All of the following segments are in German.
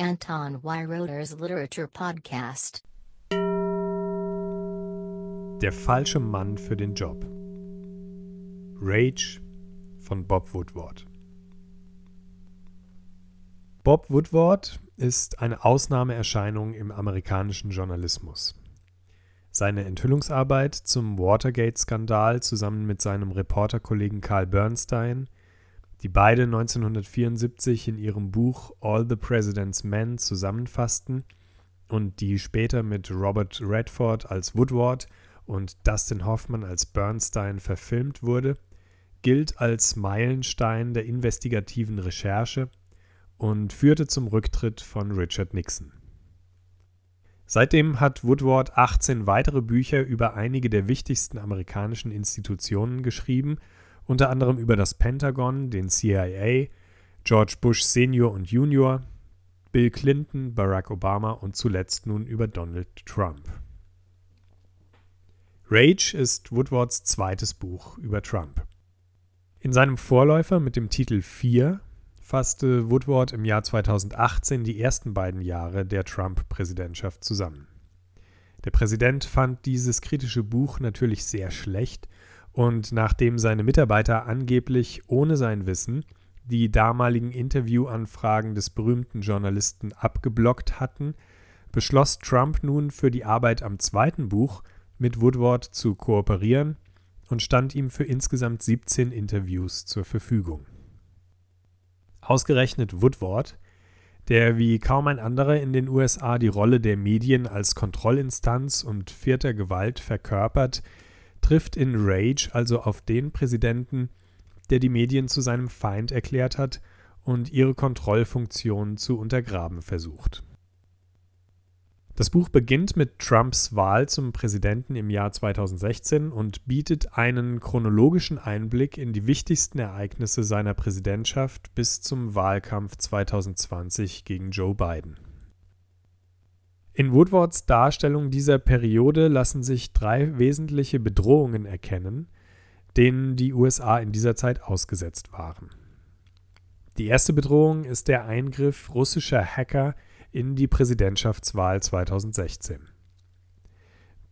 Anton Weiroder's Literature Podcast. Der falsche Mann für den Job. Rage von Bob Woodward. Bob Woodward ist eine Ausnahmeerscheinung im amerikanischen Journalismus. Seine Enthüllungsarbeit zum Watergate-Skandal zusammen mit seinem Reporterkollegen Carl Bernstein die beide 1974 in ihrem Buch All the President's Men zusammenfassten und die später mit Robert Redford als Woodward und Dustin Hoffman als Bernstein verfilmt wurde, gilt als Meilenstein der investigativen Recherche und führte zum Rücktritt von Richard Nixon. Seitdem hat Woodward 18 weitere Bücher über einige der wichtigsten amerikanischen Institutionen geschrieben unter anderem über das Pentagon, den CIA, George Bush Senior und Junior, Bill Clinton, Barack Obama und zuletzt nun über Donald Trump. Rage ist Woodwards zweites Buch über Trump. In seinem Vorläufer mit dem Titel 4 fasste Woodward im Jahr 2018 die ersten beiden Jahre der Trump-Präsidentschaft zusammen. Der Präsident fand dieses kritische Buch natürlich sehr schlecht und nachdem seine Mitarbeiter angeblich ohne sein Wissen die damaligen Interviewanfragen des berühmten Journalisten abgeblockt hatten, beschloss Trump nun für die Arbeit am zweiten Buch mit Woodward zu kooperieren und stand ihm für insgesamt 17 Interviews zur Verfügung. Ausgerechnet Woodward, der wie kaum ein anderer in den USA die Rolle der Medien als Kontrollinstanz und vierter Gewalt verkörpert, trifft in Rage also auf den Präsidenten, der die Medien zu seinem Feind erklärt hat und ihre Kontrollfunktion zu untergraben versucht. Das Buch beginnt mit Trumps Wahl zum Präsidenten im Jahr 2016 und bietet einen chronologischen Einblick in die wichtigsten Ereignisse seiner Präsidentschaft bis zum Wahlkampf 2020 gegen Joe Biden. In Woodwards Darstellung dieser Periode lassen sich drei wesentliche Bedrohungen erkennen, denen die USA in dieser Zeit ausgesetzt waren. Die erste Bedrohung ist der Eingriff russischer Hacker in die Präsidentschaftswahl 2016.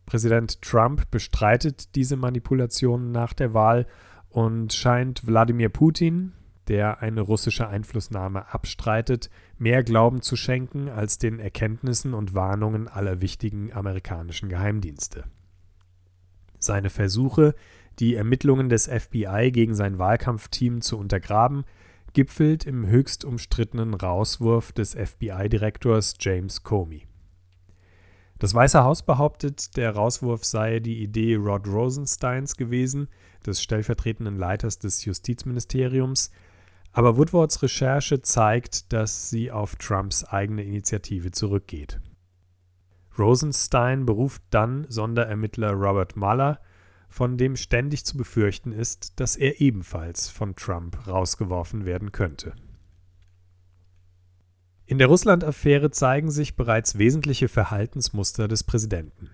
Präsident Trump bestreitet diese Manipulationen nach der Wahl und scheint Wladimir Putin, der eine russische Einflussnahme abstreitet, mehr Glauben zu schenken als den Erkenntnissen und Warnungen aller wichtigen amerikanischen Geheimdienste. Seine Versuche, die Ermittlungen des FBI gegen sein Wahlkampfteam zu untergraben, gipfelt im höchst umstrittenen Rauswurf des FBI-Direktors James Comey. Das Weiße Haus behauptet, der Rauswurf sei die Idee Rod Rosensteins gewesen, des stellvertretenden Leiters des Justizministeriums, aber Woodwards Recherche zeigt, dass sie auf Trumps eigene Initiative zurückgeht. Rosenstein beruft dann Sonderermittler Robert Mueller, von dem ständig zu befürchten ist, dass er ebenfalls von Trump rausgeworfen werden könnte. In der Russland-Affäre zeigen sich bereits wesentliche Verhaltensmuster des Präsidenten.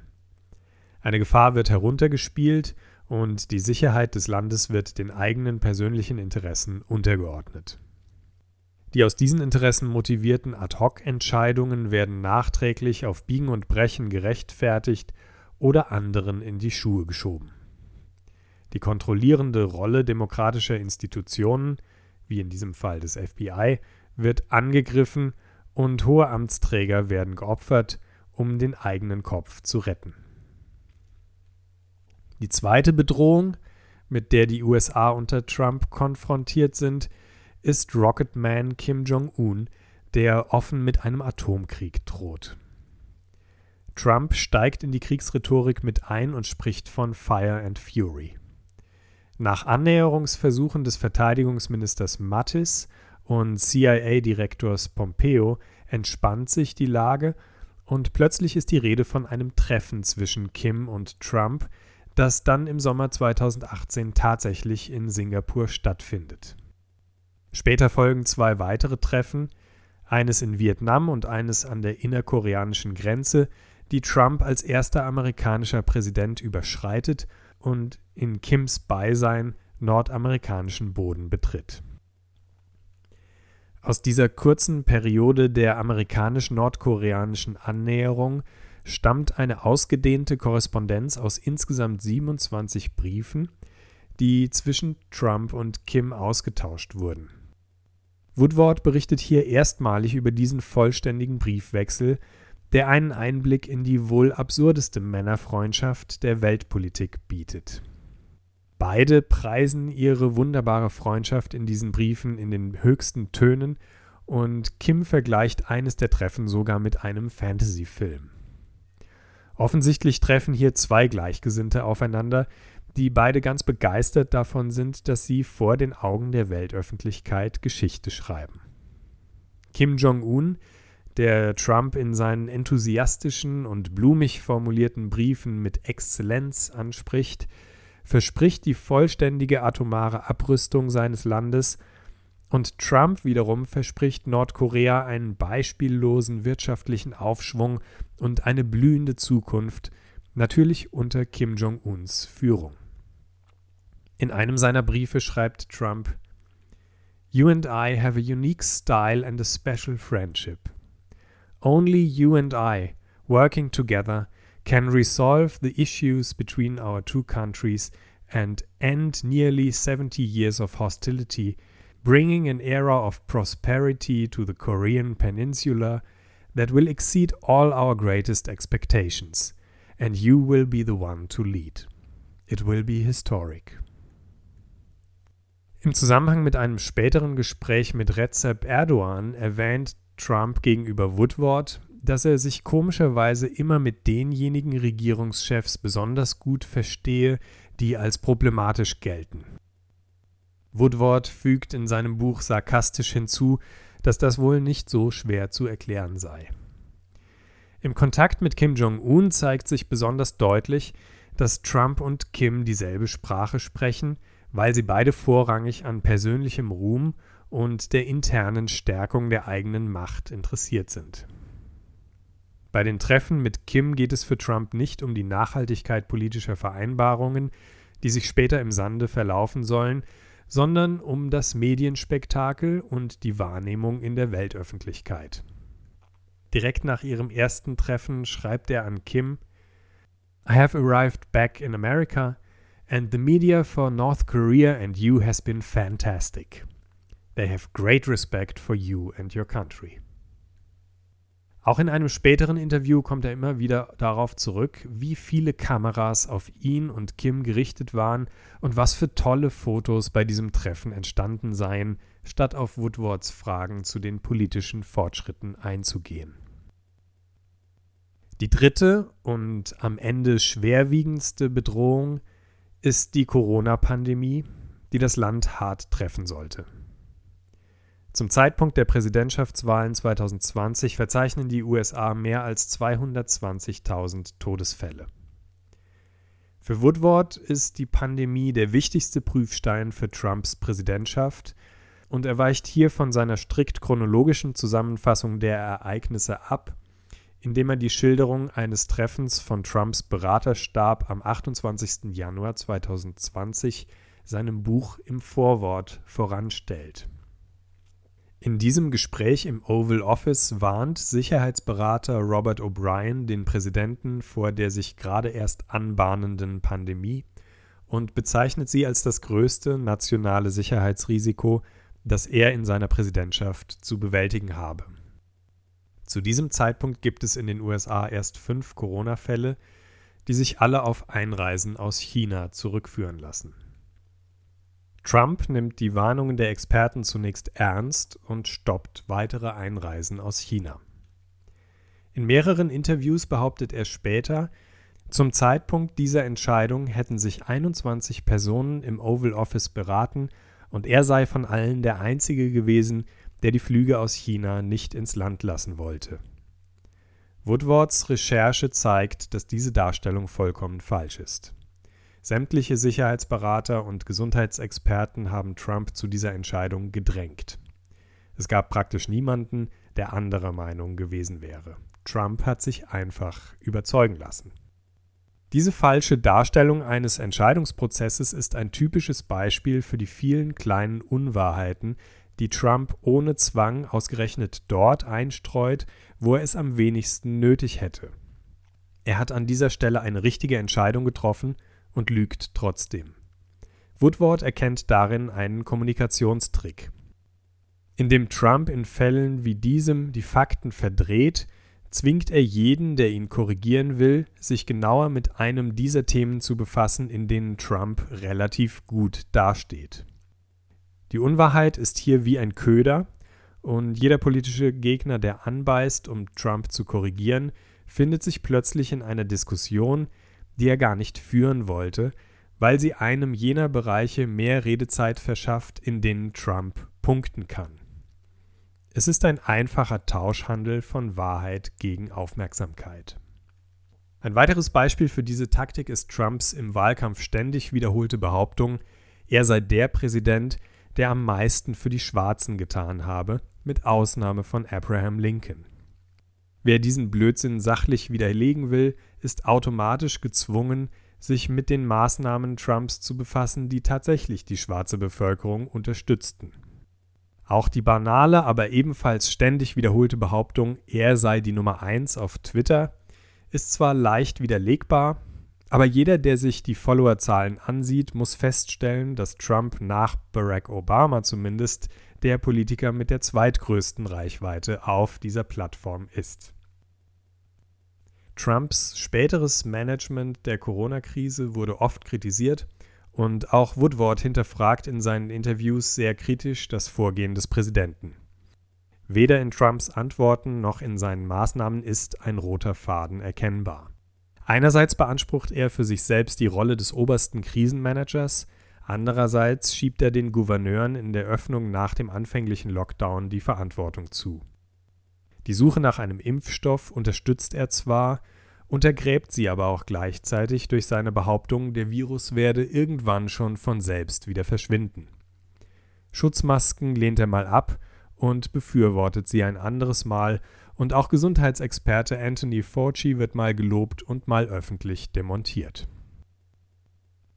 Eine Gefahr wird heruntergespielt und die Sicherheit des Landes wird den eigenen persönlichen Interessen untergeordnet. Die aus diesen Interessen motivierten Ad-hoc-Entscheidungen werden nachträglich auf Biegen und Brechen gerechtfertigt oder anderen in die Schuhe geschoben. Die kontrollierende Rolle demokratischer Institutionen, wie in diesem Fall des FBI, wird angegriffen und hohe Amtsträger werden geopfert, um den eigenen Kopf zu retten. Die zweite Bedrohung, mit der die USA unter Trump konfrontiert sind, ist Rocketman Kim Jong-un, der offen mit einem Atomkrieg droht. Trump steigt in die Kriegsrhetorik mit ein und spricht von Fire and Fury. Nach Annäherungsversuchen des Verteidigungsministers Mattis und CIA-Direktors Pompeo entspannt sich die Lage und plötzlich ist die Rede von einem Treffen zwischen Kim und Trump, das dann im Sommer 2018 tatsächlich in Singapur stattfindet. Später folgen zwei weitere Treffen, eines in Vietnam und eines an der innerkoreanischen Grenze, die Trump als erster amerikanischer Präsident überschreitet und in Kims Beisein nordamerikanischen Boden betritt. Aus dieser kurzen Periode der amerikanisch-nordkoreanischen Annäherung stammt eine ausgedehnte Korrespondenz aus insgesamt 27 Briefen, die zwischen Trump und Kim ausgetauscht wurden. Woodward berichtet hier erstmalig über diesen vollständigen Briefwechsel, der einen Einblick in die wohl absurdeste Männerfreundschaft der Weltpolitik bietet. Beide preisen ihre wunderbare Freundschaft in diesen Briefen in den höchsten Tönen und Kim vergleicht eines der Treffen sogar mit einem Fantasy-Film. Offensichtlich treffen hier zwei Gleichgesinnte aufeinander, die beide ganz begeistert davon sind, dass sie vor den Augen der Weltöffentlichkeit Geschichte schreiben. Kim Jong-un, der Trump in seinen enthusiastischen und blumig formulierten Briefen mit Exzellenz anspricht, verspricht die vollständige atomare Abrüstung seines Landes und Trump wiederum verspricht Nordkorea einen beispiellosen wirtschaftlichen Aufschwung und eine blühende Zukunft, natürlich unter Kim Jong-uns Führung. In einem seiner Briefe schreibt Trump You and I have a unique style and a special friendship. Only you and I, working together, can resolve the issues between our two countries and end nearly 70 years of hostility, bringing an era of prosperity to the Korean Peninsula that will exceed all our greatest expectations. And you will be the one to lead. It will be historic. Im Zusammenhang mit einem späteren Gespräch mit Recep Erdogan erwähnt Trump gegenüber Woodward, dass er sich komischerweise immer mit denjenigen Regierungschefs besonders gut verstehe, die als problematisch gelten. Woodward fügt in seinem Buch sarkastisch hinzu, dass das wohl nicht so schwer zu erklären sei. Im Kontakt mit Kim Jong-un zeigt sich besonders deutlich, dass Trump und Kim dieselbe Sprache sprechen, weil sie beide vorrangig an persönlichem Ruhm und der internen Stärkung der eigenen Macht interessiert sind. Bei den Treffen mit Kim geht es für Trump nicht um die Nachhaltigkeit politischer Vereinbarungen, die sich später im Sande verlaufen sollen, sondern um das Medienspektakel und die Wahrnehmung in der Weltöffentlichkeit. Direkt nach ihrem ersten Treffen schreibt er an Kim I have arrived back in America and the media for North Korea and you has been fantastic. They have great respect for you and your country. Auch in einem späteren Interview kommt er immer wieder darauf zurück, wie viele Kameras auf ihn und Kim gerichtet waren und was für tolle Fotos bei diesem Treffen entstanden seien, statt auf Woodwards Fragen zu den politischen Fortschritten einzugehen. Die dritte und am Ende schwerwiegendste Bedrohung ist die Corona-Pandemie, die das Land hart treffen sollte. Zum Zeitpunkt der Präsidentschaftswahlen 2020 verzeichnen die USA mehr als 220.000 Todesfälle. Für Woodward ist die Pandemie der wichtigste Prüfstein für Trumps Präsidentschaft und er weicht hier von seiner strikt chronologischen Zusammenfassung der Ereignisse ab, indem er die Schilderung eines Treffens von Trumps Beraterstab am 28. Januar 2020 seinem Buch im Vorwort voranstellt. In diesem Gespräch im Oval Office warnt Sicherheitsberater Robert O'Brien den Präsidenten vor der sich gerade erst anbahnenden Pandemie und bezeichnet sie als das größte nationale Sicherheitsrisiko, das er in seiner Präsidentschaft zu bewältigen habe. Zu diesem Zeitpunkt gibt es in den USA erst fünf Corona-Fälle, die sich alle auf Einreisen aus China zurückführen lassen. Trump nimmt die Warnungen der Experten zunächst ernst und stoppt weitere Einreisen aus China. In mehreren Interviews behauptet er später, zum Zeitpunkt dieser Entscheidung hätten sich 21 Personen im Oval Office beraten und er sei von allen der Einzige gewesen, der die Flüge aus China nicht ins Land lassen wollte. Woodwards Recherche zeigt, dass diese Darstellung vollkommen falsch ist. Sämtliche Sicherheitsberater und Gesundheitsexperten haben Trump zu dieser Entscheidung gedrängt. Es gab praktisch niemanden, der anderer Meinung gewesen wäre. Trump hat sich einfach überzeugen lassen. Diese falsche Darstellung eines Entscheidungsprozesses ist ein typisches Beispiel für die vielen kleinen Unwahrheiten, die Trump ohne Zwang ausgerechnet dort einstreut, wo er es am wenigsten nötig hätte. Er hat an dieser Stelle eine richtige Entscheidung getroffen und lügt trotzdem. Woodward erkennt darin einen Kommunikationstrick. Indem Trump in Fällen wie diesem die Fakten verdreht, zwingt er jeden, der ihn korrigieren will, sich genauer mit einem dieser Themen zu befassen, in denen Trump relativ gut dasteht. Die Unwahrheit ist hier wie ein Köder, und jeder politische Gegner, der anbeißt, um Trump zu korrigieren, findet sich plötzlich in einer Diskussion, die er gar nicht führen wollte, weil sie einem jener Bereiche mehr Redezeit verschafft, in denen Trump punkten kann. Es ist ein einfacher Tauschhandel von Wahrheit gegen Aufmerksamkeit. Ein weiteres Beispiel für diese Taktik ist Trumps im Wahlkampf ständig wiederholte Behauptung, er sei der Präsident, der am meisten für die Schwarzen getan habe, mit Ausnahme von Abraham Lincoln. Wer diesen Blödsinn sachlich widerlegen will, ist automatisch gezwungen, sich mit den Maßnahmen Trumps zu befassen, die tatsächlich die schwarze Bevölkerung unterstützten. Auch die banale, aber ebenfalls ständig wiederholte Behauptung, er sei die Nummer 1 auf Twitter, ist zwar leicht widerlegbar, aber jeder, der sich die Followerzahlen ansieht, muss feststellen, dass Trump nach Barack Obama zumindest der Politiker mit der zweitgrößten Reichweite auf dieser Plattform ist. Trumps späteres Management der Corona-Krise wurde oft kritisiert und auch Woodward hinterfragt in seinen Interviews sehr kritisch das Vorgehen des Präsidenten. Weder in Trumps Antworten noch in seinen Maßnahmen ist ein roter Faden erkennbar. Einerseits beansprucht er für sich selbst die Rolle des obersten Krisenmanagers, andererseits schiebt er den Gouverneuren in der Öffnung nach dem anfänglichen Lockdown die Verantwortung zu. Die Suche nach einem Impfstoff unterstützt er zwar, untergräbt sie aber auch gleichzeitig durch seine Behauptung, der Virus werde irgendwann schon von selbst wieder verschwinden. Schutzmasken lehnt er mal ab und befürwortet sie ein anderes Mal, und auch Gesundheitsexperte Anthony Fauci wird mal gelobt und mal öffentlich demontiert.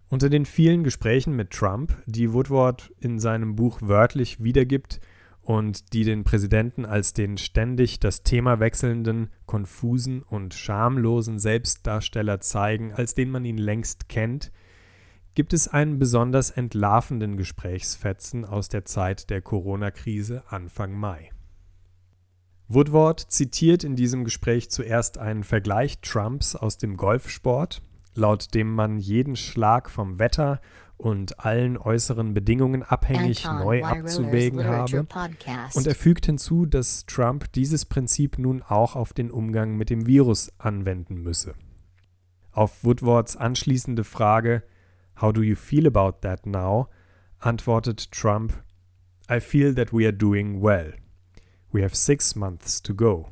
Unter den vielen Gesprächen mit Trump, die Woodward in seinem Buch wörtlich wiedergibt, und die den Präsidenten als den ständig das Thema wechselnden, konfusen und schamlosen Selbstdarsteller zeigen, als den man ihn längst kennt, gibt es einen besonders entlarvenden Gesprächsfetzen aus der Zeit der Corona-Krise Anfang Mai. Woodward zitiert in diesem Gespräch zuerst einen Vergleich Trumps aus dem Golfsport, laut dem man jeden Schlag vom Wetter und allen äußeren Bedingungen abhängig Anton neu abzuwägen habe. Podcast. Und er fügt hinzu, dass Trump dieses Prinzip nun auch auf den Umgang mit dem Virus anwenden müsse. Auf Woodwards anschließende Frage How do you feel about that now? antwortet Trump I feel that we are doing well. We have six months to go.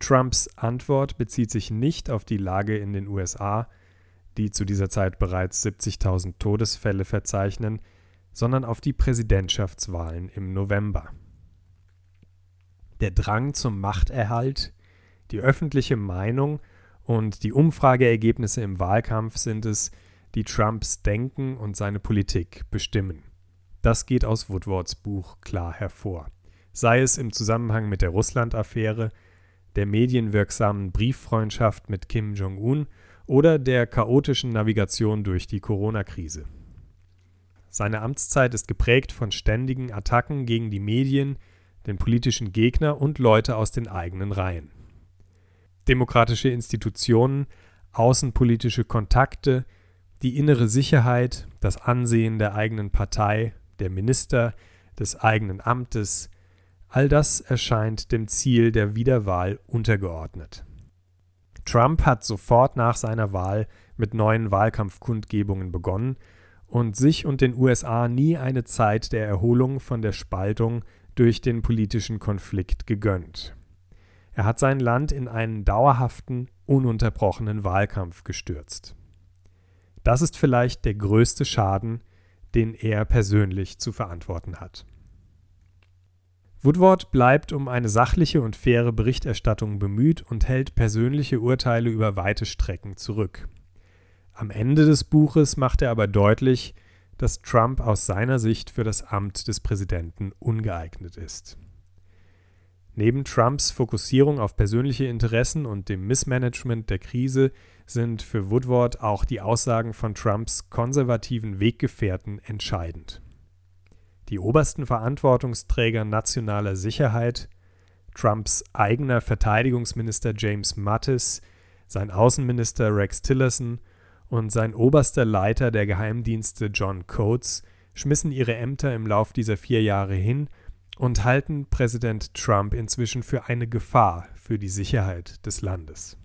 Trumps Antwort bezieht sich nicht auf die Lage in den USA, die zu dieser Zeit bereits 70.000 Todesfälle verzeichnen, sondern auf die Präsidentschaftswahlen im November. Der Drang zum Machterhalt, die öffentliche Meinung und die Umfrageergebnisse im Wahlkampf sind es, die Trumps Denken und seine Politik bestimmen. Das geht aus Woodwards Buch klar hervor. Sei es im Zusammenhang mit der Russland-Affäre, der medienwirksamen Brieffreundschaft mit Kim Jong-un oder der chaotischen Navigation durch die Corona-Krise. Seine Amtszeit ist geprägt von ständigen Attacken gegen die Medien, den politischen Gegner und Leute aus den eigenen Reihen. Demokratische Institutionen, außenpolitische Kontakte, die innere Sicherheit, das Ansehen der eigenen Partei, der Minister, des eigenen Amtes, all das erscheint dem Ziel der Wiederwahl untergeordnet. Trump hat sofort nach seiner Wahl mit neuen Wahlkampfkundgebungen begonnen und sich und den USA nie eine Zeit der Erholung von der Spaltung durch den politischen Konflikt gegönnt. Er hat sein Land in einen dauerhaften, ununterbrochenen Wahlkampf gestürzt. Das ist vielleicht der größte Schaden, den er persönlich zu verantworten hat. Woodward bleibt um eine sachliche und faire Berichterstattung bemüht und hält persönliche Urteile über weite Strecken zurück. Am Ende des Buches macht er aber deutlich, dass Trump aus seiner Sicht für das Amt des Präsidenten ungeeignet ist. Neben Trumps Fokussierung auf persönliche Interessen und dem Missmanagement der Krise sind für Woodward auch die Aussagen von Trumps konservativen Weggefährten entscheidend. Die obersten Verantwortungsträger nationaler Sicherheit, Trumps eigener Verteidigungsminister James Mattis, sein Außenminister Rex Tillerson und sein oberster Leiter der Geheimdienste John Coates schmissen ihre Ämter im Lauf dieser vier Jahre hin und halten Präsident Trump inzwischen für eine Gefahr für die Sicherheit des Landes.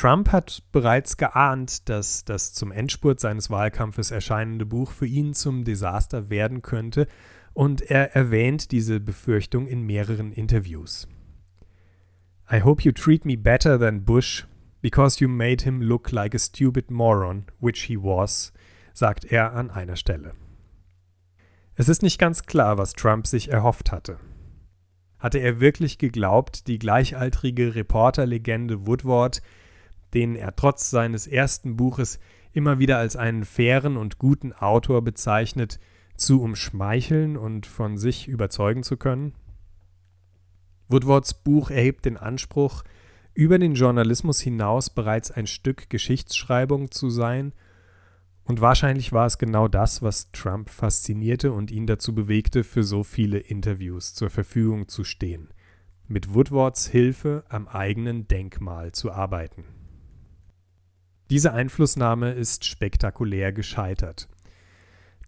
Trump hat bereits geahnt, dass das zum Endspurt seines Wahlkampfes erscheinende Buch für ihn zum Desaster werden könnte, und er erwähnt diese Befürchtung in mehreren Interviews. I hope you treat me better than Bush, because you made him look like a stupid moron, which he was, sagt er an einer Stelle. Es ist nicht ganz klar, was Trump sich erhofft hatte. Hatte er wirklich geglaubt, die gleichaltrige Reporterlegende Woodward, den er trotz seines ersten Buches immer wieder als einen fairen und guten Autor bezeichnet, zu umschmeicheln und von sich überzeugen zu können? Woodwards Buch erhebt den Anspruch, über den Journalismus hinaus bereits ein Stück Geschichtsschreibung zu sein, und wahrscheinlich war es genau das, was Trump faszinierte und ihn dazu bewegte, für so viele Interviews zur Verfügung zu stehen, mit Woodwards Hilfe am eigenen Denkmal zu arbeiten. Diese Einflussnahme ist spektakulär gescheitert.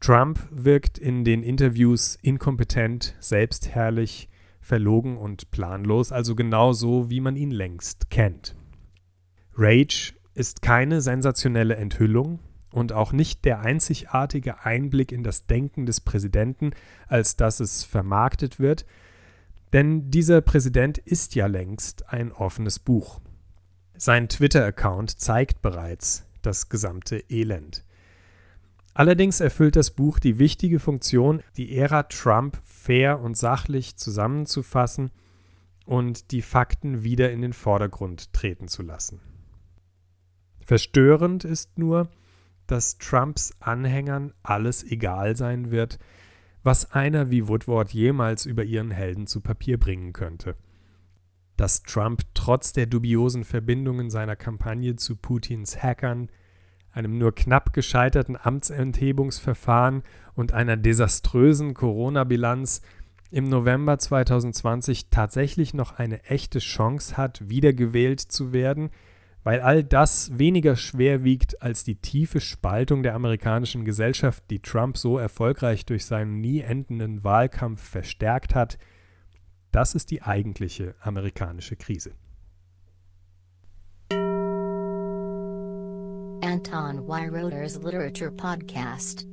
Trump wirkt in den Interviews inkompetent, selbstherrlich, verlogen und planlos, also genau so, wie man ihn längst kennt. Rage ist keine sensationelle Enthüllung und auch nicht der einzigartige Einblick in das Denken des Präsidenten, als dass es vermarktet wird, denn dieser Präsident ist ja längst ein offenes Buch. Sein Twitter-Account zeigt bereits das gesamte Elend. Allerdings erfüllt das Buch die wichtige Funktion, die Ära Trump fair und sachlich zusammenzufassen und die Fakten wieder in den Vordergrund treten zu lassen. Verstörend ist nur, dass Trumps Anhängern alles egal sein wird, was einer wie Woodward jemals über ihren Helden zu Papier bringen könnte. Dass Trump trotz der dubiosen Verbindungen seiner Kampagne zu Putins Hackern einem nur knapp gescheiterten Amtsenthebungsverfahren und einer desaströsen Corona-Bilanz im November 2020 tatsächlich noch eine echte Chance hat, wiedergewählt zu werden, weil all das weniger schwer wiegt als die tiefe Spaltung der amerikanischen Gesellschaft, die Trump so erfolgreich durch seinen nie endenden Wahlkampf verstärkt hat, das ist die eigentliche amerikanische Krise. Anton Weiroder's Literature Podcast.